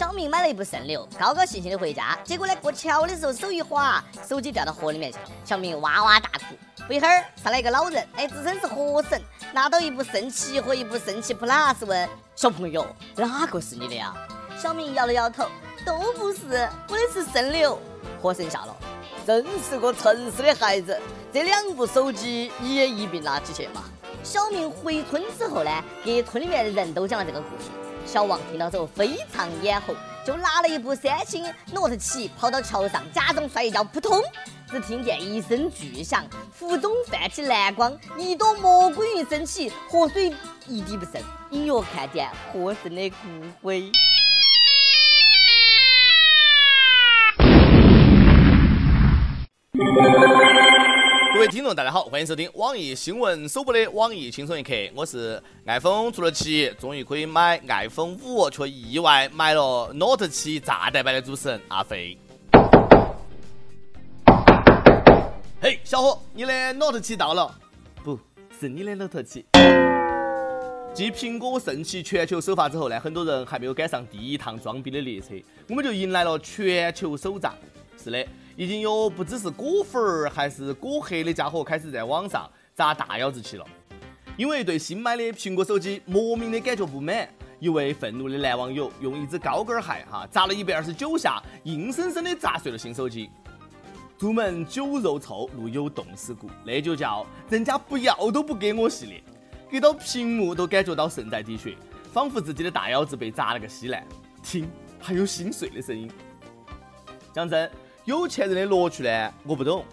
小明买了一部圣六，高高兴兴的回家，结果呢过桥的时候手一滑，手机掉到河里面去了。小明哇哇大哭。不一会儿上来一个老人，哎，自称是河神，拿到一部圣七和一部圣七 Plus，问小朋友哪个是你的呀？小明摇了摇头，都不是，我的是圣六。河神笑了，真是个诚实的孩子，这两部手机你也一并拿起去嘛。小明回村之后呢，给村里面的人都讲了这个故事。小王听到之后非常眼红，就拿了一部三星 Note 7跑到桥上，假装摔一跤，扑通！只听见一声巨响，湖中泛起蓝光，一朵蘑菇云升起，河水一滴不剩，隐约看见河神的骨灰。各位听众，大家好，欢迎收听网易新闻首播的网易轻松一刻，我是 iPhone 出了七，终于可以买 iPhone 五，却意外买了 Note 七炸弹版的主持人阿飞。嘿，小伙，你的 Note 七到了？不是你的 Note 七。继苹果盛起全球首发之后呢，很多人还没有赶上第一趟装逼的列车，我们就迎来了全球首炸。是的。已经有不只是果粉儿还是果黑的家伙开始在网上砸大腰子去了，因为对新买的苹果手机莫名的感觉不满，一位愤怒的男网友用一只高跟鞋哈砸了一百二十九下，硬生生的砸碎了新手机。出门酒肉臭，路有冻死骨，那就叫人家不要都不给我系列，给到屏幕都感觉到肾在滴血，仿佛自己的大腰子被砸了个稀烂。听，还有心碎的声音。讲真。有钱人的乐趣呢，我不懂。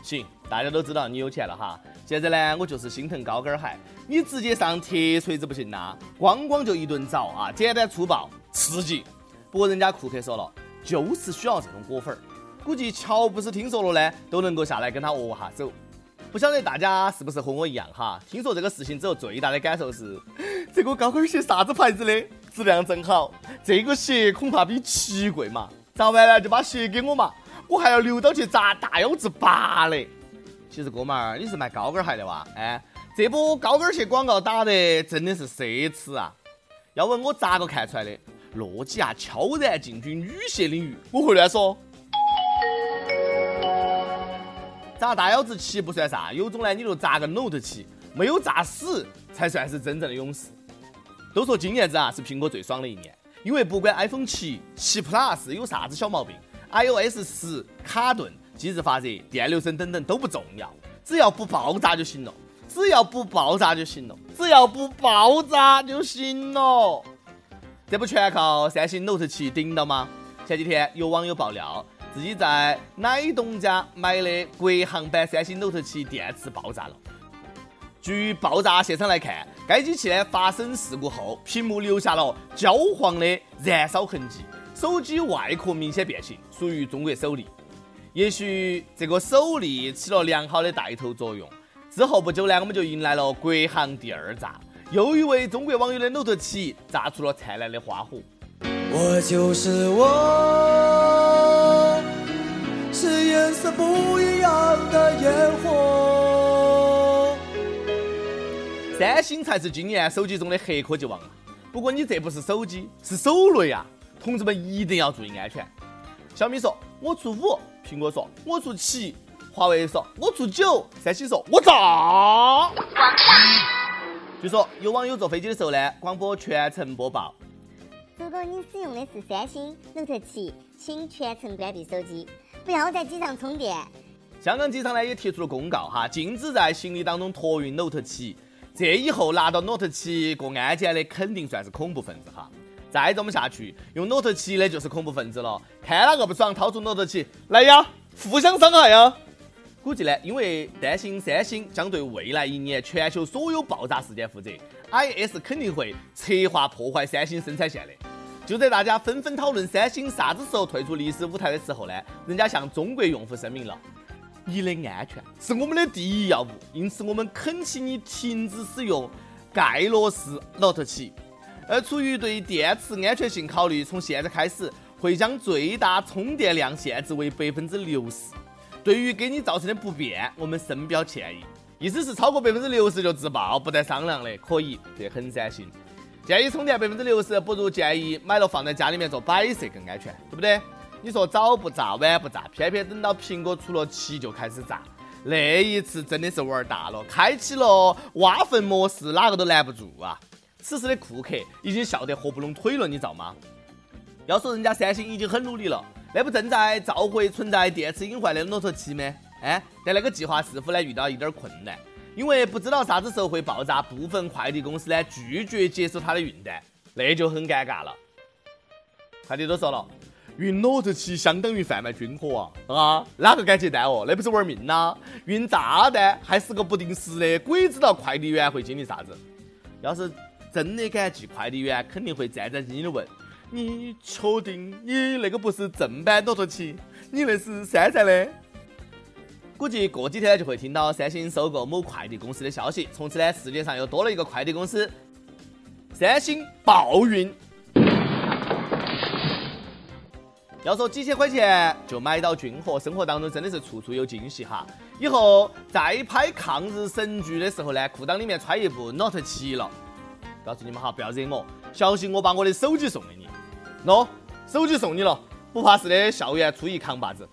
行，大家都知道你有钱了哈。现在呢，我就是心疼高跟鞋。你直接上铁锤子不行呐，咣咣就一顿凿啊，简单粗暴，刺激。不过人家库克说了，就是需要这种果粉儿。估计乔布斯听说了呢，都能够下来跟他握下手。不晓得大家是不是和我一样哈？听说这个事情之后，最大的感受是，这个高跟鞋啥子牌子的？质量真好。这个鞋恐怕比奇贵嘛。砸完了就把鞋给我嘛。我还要留到去砸大腰子拔嘞。其实哥们儿，你是卖高跟鞋的哇？哎，这波高跟鞋广告打的真的是奢侈啊！要问我咋个看出来的？诺基亚悄然进军女鞋领域，我会乱说。砸大腰子七不算啥，有种呢你就砸个 Note 七，没有砸死才算是真正的勇士。都说今年子啊是苹果最爽的一年，因为不管 iPhone 七、七 Plus 有啥子小毛病。iOS 十卡顿、机子发热、电流声等等都不重要，只要不爆炸就行了。只要不爆炸就行了。只要不爆炸就行了。这不全靠三星 Note 七顶到吗？前几天有网友爆料，自己在奶东家买的国行版三星 Note 七电池爆炸了。据爆炸现场来看，该机器呢发生事故后，屏幕留下了焦黄的燃烧痕迹。手机外壳明显变形，属于中国首例。也许这个首例起了良好的带头作用。之后不久呢，我们就迎来了国行第二炸，又一位中国网友的 Note 7炸出了灿烂的花火。我就是我，是颜色不一样的烟火。三星才是今年手机中的黑科技王啊！不过你这不是手机，是手雷啊！同志们一定要注意安全。小米说：“我出五。”苹果说：“我出七。”华为说：“我出九。”三星说：“我炸。”据说有网友坐飞机的时候呢，广播全程播报：“如果你使用的是三星 Note 7，请全程关闭手机，不要在机上充电。”香港机场呢也提出了公告哈，禁止在行李当中托运 Note 7。这以后拿到 Note 7过安检的，肯定算是恐怖分子哈。再这么下去，用 Note 7的就是恐怖分子了。看哪个不爽，掏出 Note 7来呀，互相伤害呀！估计呢，因为担心三星将对未来一年全球所有爆炸事件负责，IS 肯定会策划破坏三星生产线的。就在大家纷纷讨论三星啥子时候退出历史舞台的时候呢，人家向中国用户声明了：你的安全是我们的第一要务，因此我们恳请你停止使用盖洛斯 Note 7。而出于对电池安全性考虑，从现在开始会将最大充电量限制为百分之六十。对于给你造成的不便，我们深表歉意。意思是超过百分之六十就自爆，不带商量的，可以，这很三心。建议充电百分之六十，不如建议买了放在家里面做摆设更安全，对不对？你说早不炸晚不炸，偏偏等到苹果出了七就开始炸，那一次真的是玩大了，开启了挖坟模式，哪个都拦不住啊！此时的库克已经笑得合不拢腿了，你知道吗？要说人家三星已经很努力了，那不正在召回存在电池隐患的 Note 7吗？哎，但那个计划似乎呢遇到一点困难，因为不知道啥子时候会爆炸，部分快递公司呢拒绝接收它的运单，那就很尴尬了。快递都说了，运 Note 7相当于贩卖军火啊，啊，哪个敢接单哦？那不是玩命呐！运炸弹还是个不定时的，鬼知道快递员会经历啥子。要是真的敢寄，快递员肯定会战战兢兢的问。你确定你那个不是正版 Note 7？你那是山寨的？估计过几天就会听到三星收购某快递公司的消息，从此呢，世界上又多了一个快递公司——三星暴运。要说几千块钱就买到军火，生活当中真的是处处有惊喜哈！以后再拍抗日神剧的时候呢，裤裆里面揣一部 Note 7了。告诉你们哈，不要惹我，小心我把我的手机送给你。喏，手机送你了，不怕事的校园初一扛把子。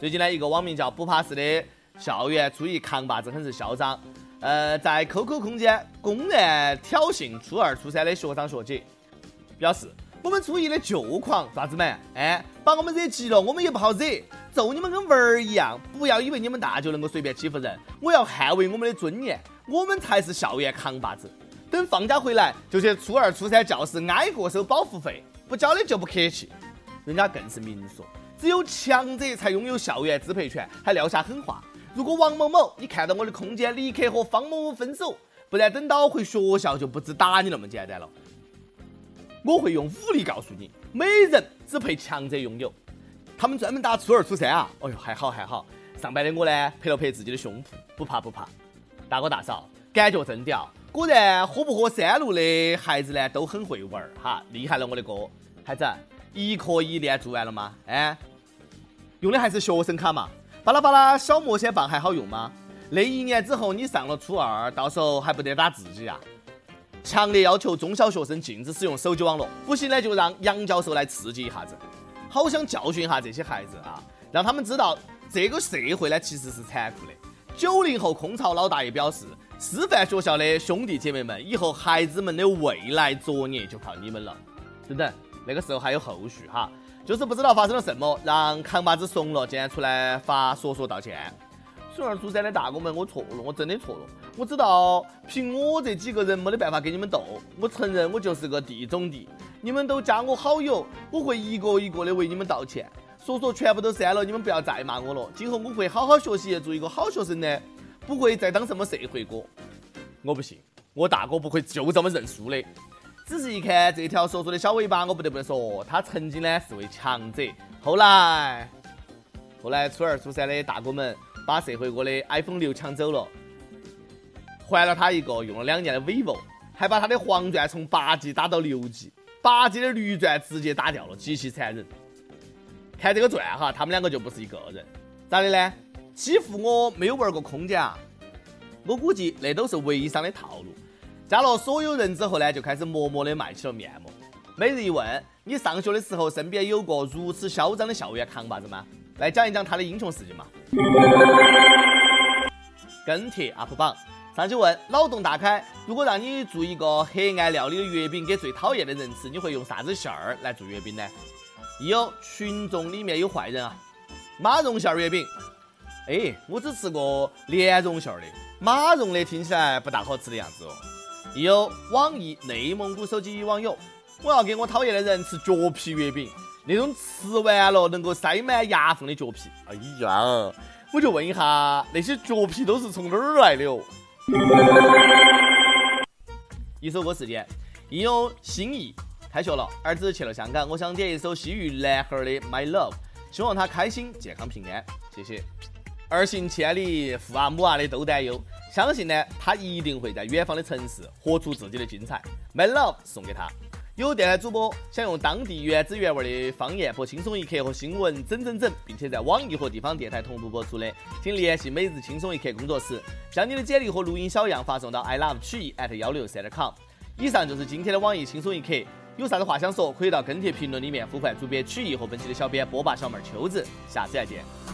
最近呢，一个网名叫“不怕事”的校园初一扛把子很是嚣张，呃，在 QQ 空间公然挑衅初二、初三的学长学姐，表示我们初一的就狂啥子嘛？哎，把我们惹急了，我们也不好惹，揍你们跟玩儿一样。不要以为你们大就能够随便欺负人，我要捍卫我们的尊严，我们才是校园扛把子。等放假回来就去初二、初三教室挨个收保护费。不交的就不客气，人家更是明说，只有强者才拥有校园支配权，还撂下狠话：如果王某某你看到我的空间，立刻和方某某分手，不然等到回学校就不止打你那么简单了。我会用武力告诉你，美人只配强者拥有。他们专门打初二、初三啊！哎呦，还好还好，上班的我呢，拍了拍自己的胸脯，不怕不怕。大哥大嫂，感觉真屌。果然，喝不喝三鹿的孩子呢，都很会玩儿哈，厉害了我的哥！孩子，一课一练做完了吗？哎，用的还是学生卡嘛？巴拉巴拉小魔仙棒还好用吗？那一年之后你上了初二，到时候还不得打自己啊？强烈要求中小学生禁止使用手机网络，不行呢就让杨教授来刺激一下子。好想教训一下这些孩子啊，让他们知道这个社会呢其实是残酷的。九零后空巢老大爷表示。师范学校的兄弟姐妹们，以后孩子们的未来作业就靠你们了。等等，那个时候还有后续哈，就是不知道发生了什么，让扛把子怂了，竟然出来发说说道歉。初二、初三的大哥们，我错了，我真的错了。我知道凭我这几个人没得办法跟你们斗，我承认我就是个地种地。你们都加我好友，我会一个一个的为你们道歉。说说全部都删了，你们不要再骂我了。今后我会好好学习，做一个好学生的。不会再当什么社会哥，我不信，我大哥不会就这么认输的。只是一看这条说说的小尾巴，我不得不说，他曾经呢是位强者。后来，后来初二、初三的大哥们把社会哥的 iPhone 六抢走了，还了他一个用了两年的 vivo，还把他的黄钻从八 G 打到六 G，八 G 的绿钻直接打掉了，极其残忍。看这个钻哈，他们两个就不是一个人，咋的呢？欺负我没有玩过空间啊！我估计那都是微商的套路。加了所有人之后呢，就开始默默的卖起了面膜。每日一问：你上学的时候身边有过如此嚣张的校园扛把子吗？来讲一讲他的英雄事迹嘛。跟帖 UP 榜上去问：脑洞大开，如果让你做一个黑暗料理的月饼给最讨厌的人吃，你会用啥子馅儿来做月饼呢？一有群众里面有坏人啊！马蓉馅儿月饼。哎，我只吃过莲蓉馅儿的，马蓉的听起来不大好吃的样子哦。有网易内蒙古手机网友，我要给我讨厌的人吃脚皮月饼，那种吃完了能够塞满牙缝的脚皮。哎呀，我就问一下，那些脚皮都是从哪儿来的哦？一首歌时间，应有心意，开学了，儿子去了香港，我想点一首西域男孩的《My Love》，希望他开心、健康、平安，谢谢。儿行千里，父啊母啊的都担忧。相信呢，他一定会在远方的城市活出自己的精彩。My love 送给他。有电台主播想用当地原汁原味的方言播《轻松一刻》和新闻整整整，并且在网易和地方电台同步播出的，请联系每日轻松一刻工作室，将你的简历和录音小样发送到 i love 曲艺 at 幺六三 com。以上就是今天的网易轻松一刻，有啥子话想说，可以到跟帖评论里面呼唤主编曲艺和本期的小编波霸小妹秋子，下次再见。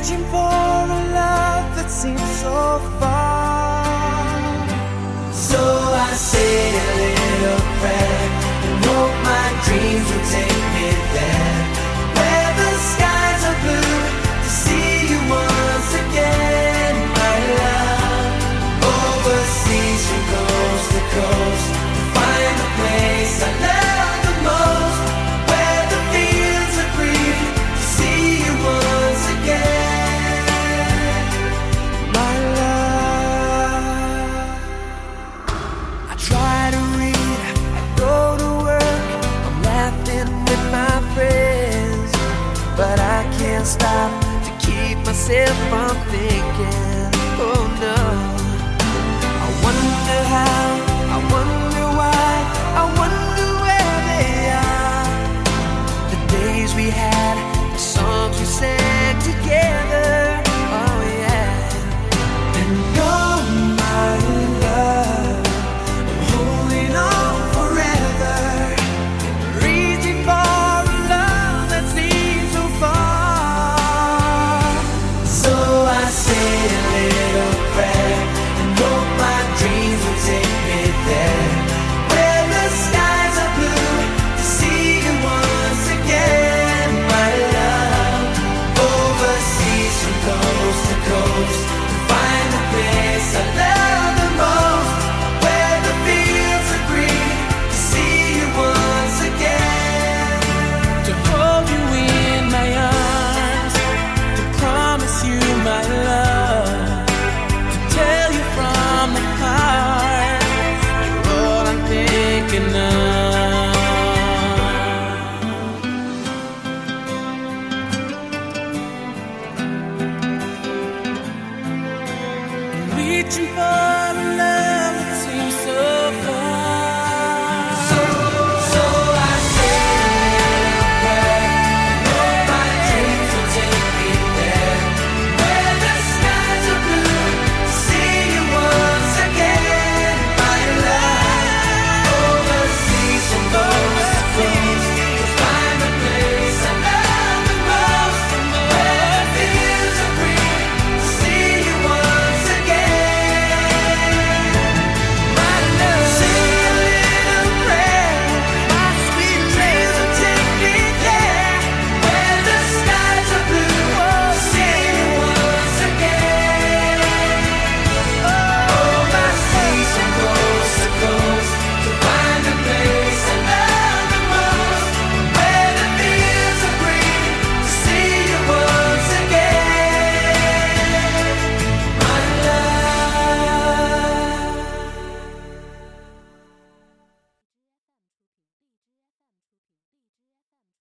Reaching for a love that seems so far. So I say a little prayer and hope my dreams will take stop to keep myself from thinking.